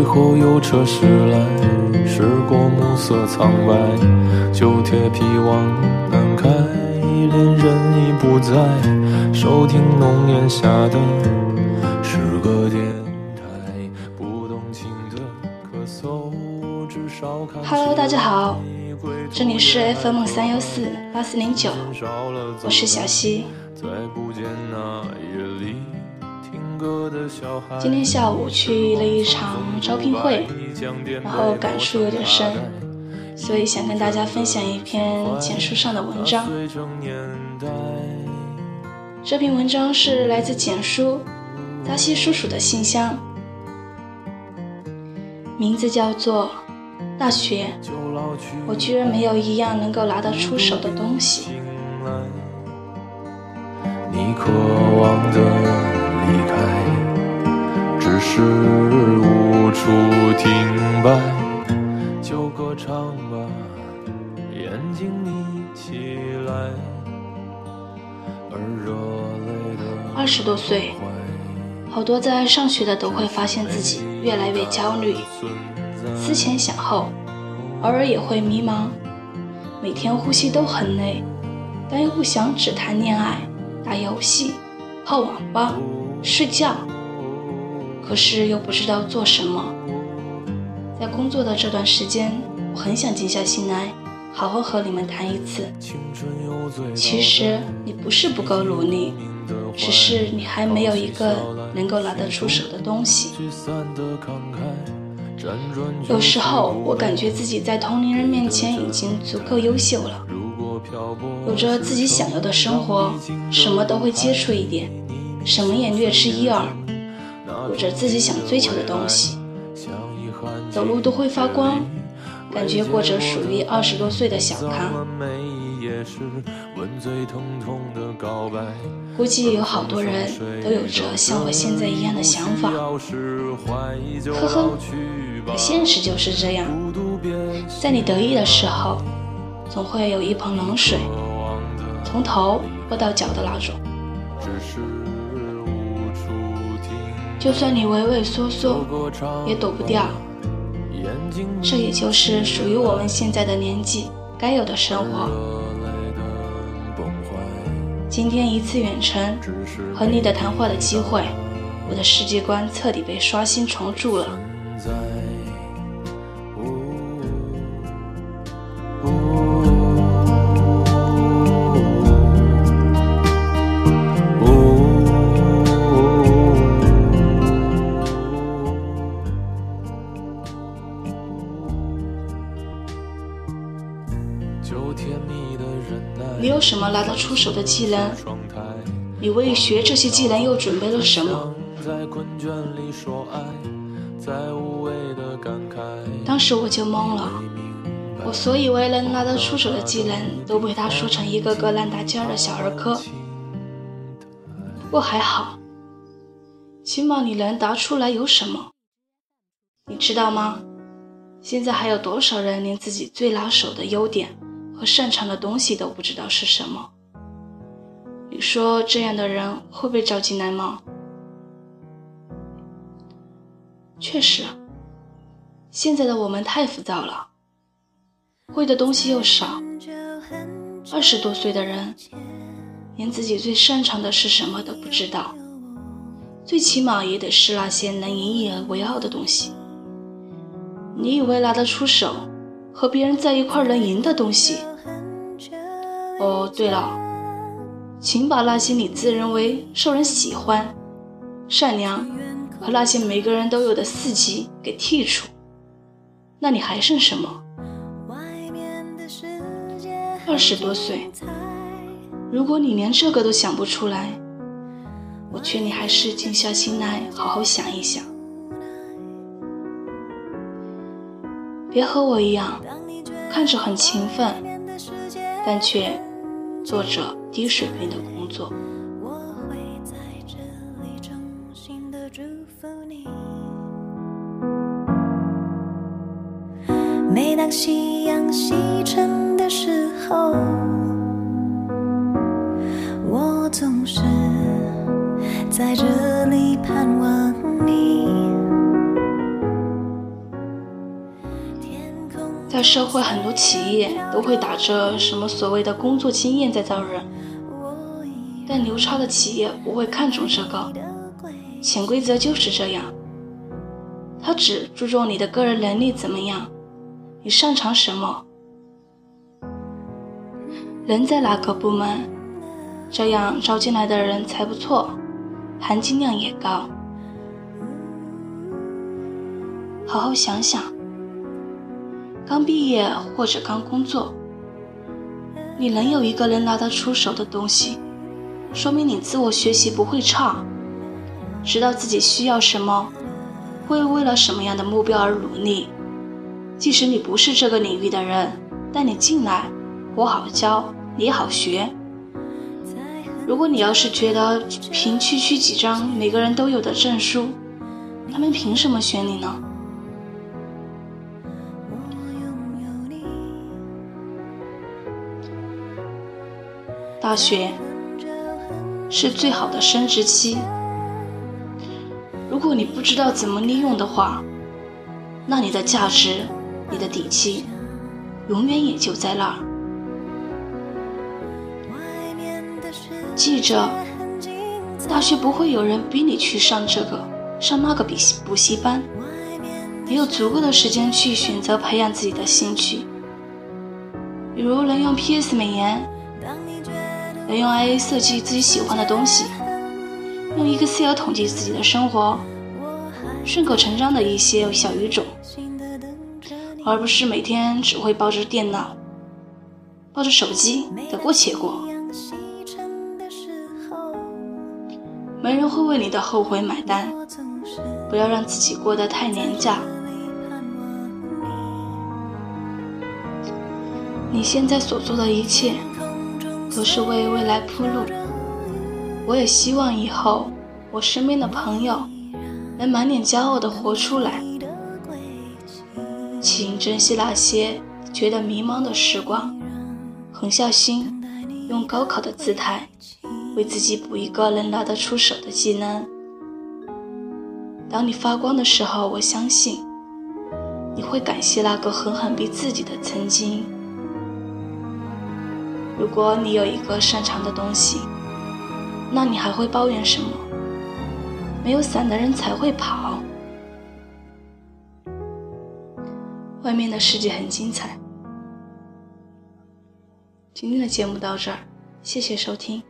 雨后有车驶来，驶过暮色苍白，旧铁皮往南开，恋人已不在，收听浓烟下的诗歌电台，不动情的咳嗽，至少看 Hello，大家好，这里是 FM 三幺四八四零九，我是小溪。再不见那夜里今天下午去了一场招聘会，然后感触有点深，所以想跟大家分享一篇简书上的文章。这篇文章是来自简书扎西叔叔的信箱，名字叫做《大学》。我居然没有一样能够拿得出手的东西。你渴望的离开，只是无处停摆。就歌唱吧，眼睛眯起来，而热泪的二十多岁，好多在上学的都会发现自己越来越焦虑，思前想后，偶尔也会迷茫，每天呼吸都很累，但又不想只谈恋爱。打游戏、泡网吧、睡觉，可是又不知道做什么。在工作的这段时间，我很想静下心来，好好和你们谈一次。其实你不是不够努力，只是你还没有一个能够拿得出手的东西。有时候我感觉自己在同龄人面前已经足够优秀了。有着自己想要的生活，什么都会接触一点，什么也略知一二。有着自己想追求的东西，走路都会发光，感觉过着属于二十多岁的小康。估计有好多人都有着像我现在一样的想法。呵呵，可现实就是这样，在你得意的时候。总会有一盆冷水，从头泼到脚的那种。只是就算你畏畏缩缩，也躲不掉。这也就是属于我们现在的年纪该有的生活。今天一次远程和你的谈话的机会，我的世界观彻底被刷新重铸了。有什么拿得出手的技能？你为学这些技能又准备了什么？当时我就懵了，我所以为能拿得出手的技能，都被他说成一个个烂大街的小儿科。不过还好，起码你能答出来有什么？你知道吗？现在还有多少人连自己最拿手的优点？和擅长的东西都不知道是什么，你说这样的人会被招进来吗？确实，现在的我们太浮躁了，会的东西又少。二十多岁的人，连自己最擅长的是什么都不知道，最起码也得是那些能引以为傲的东西。你以为拿得出手，和别人在一块能赢的东西？哦，对了，请把那些你自认为受人喜欢、善良和那些每个人都有的四级给剔除，那你还剩什么？二十多岁，如果你连这个都想不出来，我劝你还是静下心来好好想一想，别和我一样，看着很勤奋，但却。做着低水平的工作。每当夕阳西沉的时候，我总是在这社会，很多企业都会打着什么所谓的工作经验在招人，但牛超的企业不会看重这个，潜规则就是这样。他只注重你的个人能力怎么样，你擅长什么，人在哪个部门，这样招进来的人才不错，含金量也高。好好想想，刚毕业或者刚工作，你能有一个能拿得出手的东西，说明你自我学习不会差，知道自己需要什么，会为了什么样的目标而努力。即使你不是这个领域的人，但你进来，我好教，你好学。如果你要是觉得凭区区几张每个人都有的证书，他们凭什么选你呢？大学是最好的升职期。如果你不知道怎么利用的话，那你的价值、你的底气，永远也就在那儿。记着，大学不会有人逼你去上这个、上那个补习补习班，你有足够的时间去选择培养自己的兴趣，比如能用 PS 美颜。能用 AI 设计自己喜欢的东西，用 Excel 统计自己的生活，顺口成章的一些小语种，而不是每天只会抱着电脑、抱着手机得过且过。没人会为你的后悔买单，不要让自己过得太廉价。你现在所做的一切。都是为未来铺路。我也希望以后我身边的朋友能满脸骄傲地活出来。请珍惜那些觉得迷茫的时光，狠下心，用高考的姿态为自己补一个能拿得出手的技能。当你发光的时候，我相信你会感谢那个狠狠逼自己的曾经。如果你有一个擅长的东西，那你还会抱怨什么？没有伞的人才会跑。外面的世界很精彩。今天的节目到这儿，谢谢收听。